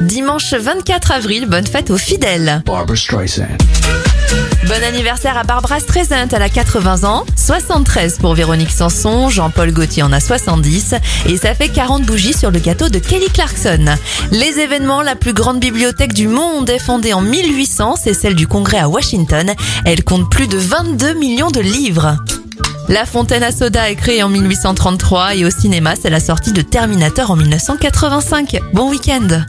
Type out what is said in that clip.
Dimanche 24 avril, bonne fête aux fidèles. Barbara Streisand. Bon anniversaire à Barbara Streisand, elle a 80 ans, 73 pour Véronique Sanson, Jean-Paul Gaultier en a 70 et ça fait 40 bougies sur le gâteau de Kelly Clarkson. Les événements, la plus grande bibliothèque du monde est fondée en 1800, c'est celle du Congrès à Washington. Elle compte plus de 22 millions de livres. La fontaine à soda est créée en 1833 et au cinéma, c'est la sortie de Terminator en 1985. Bon week-end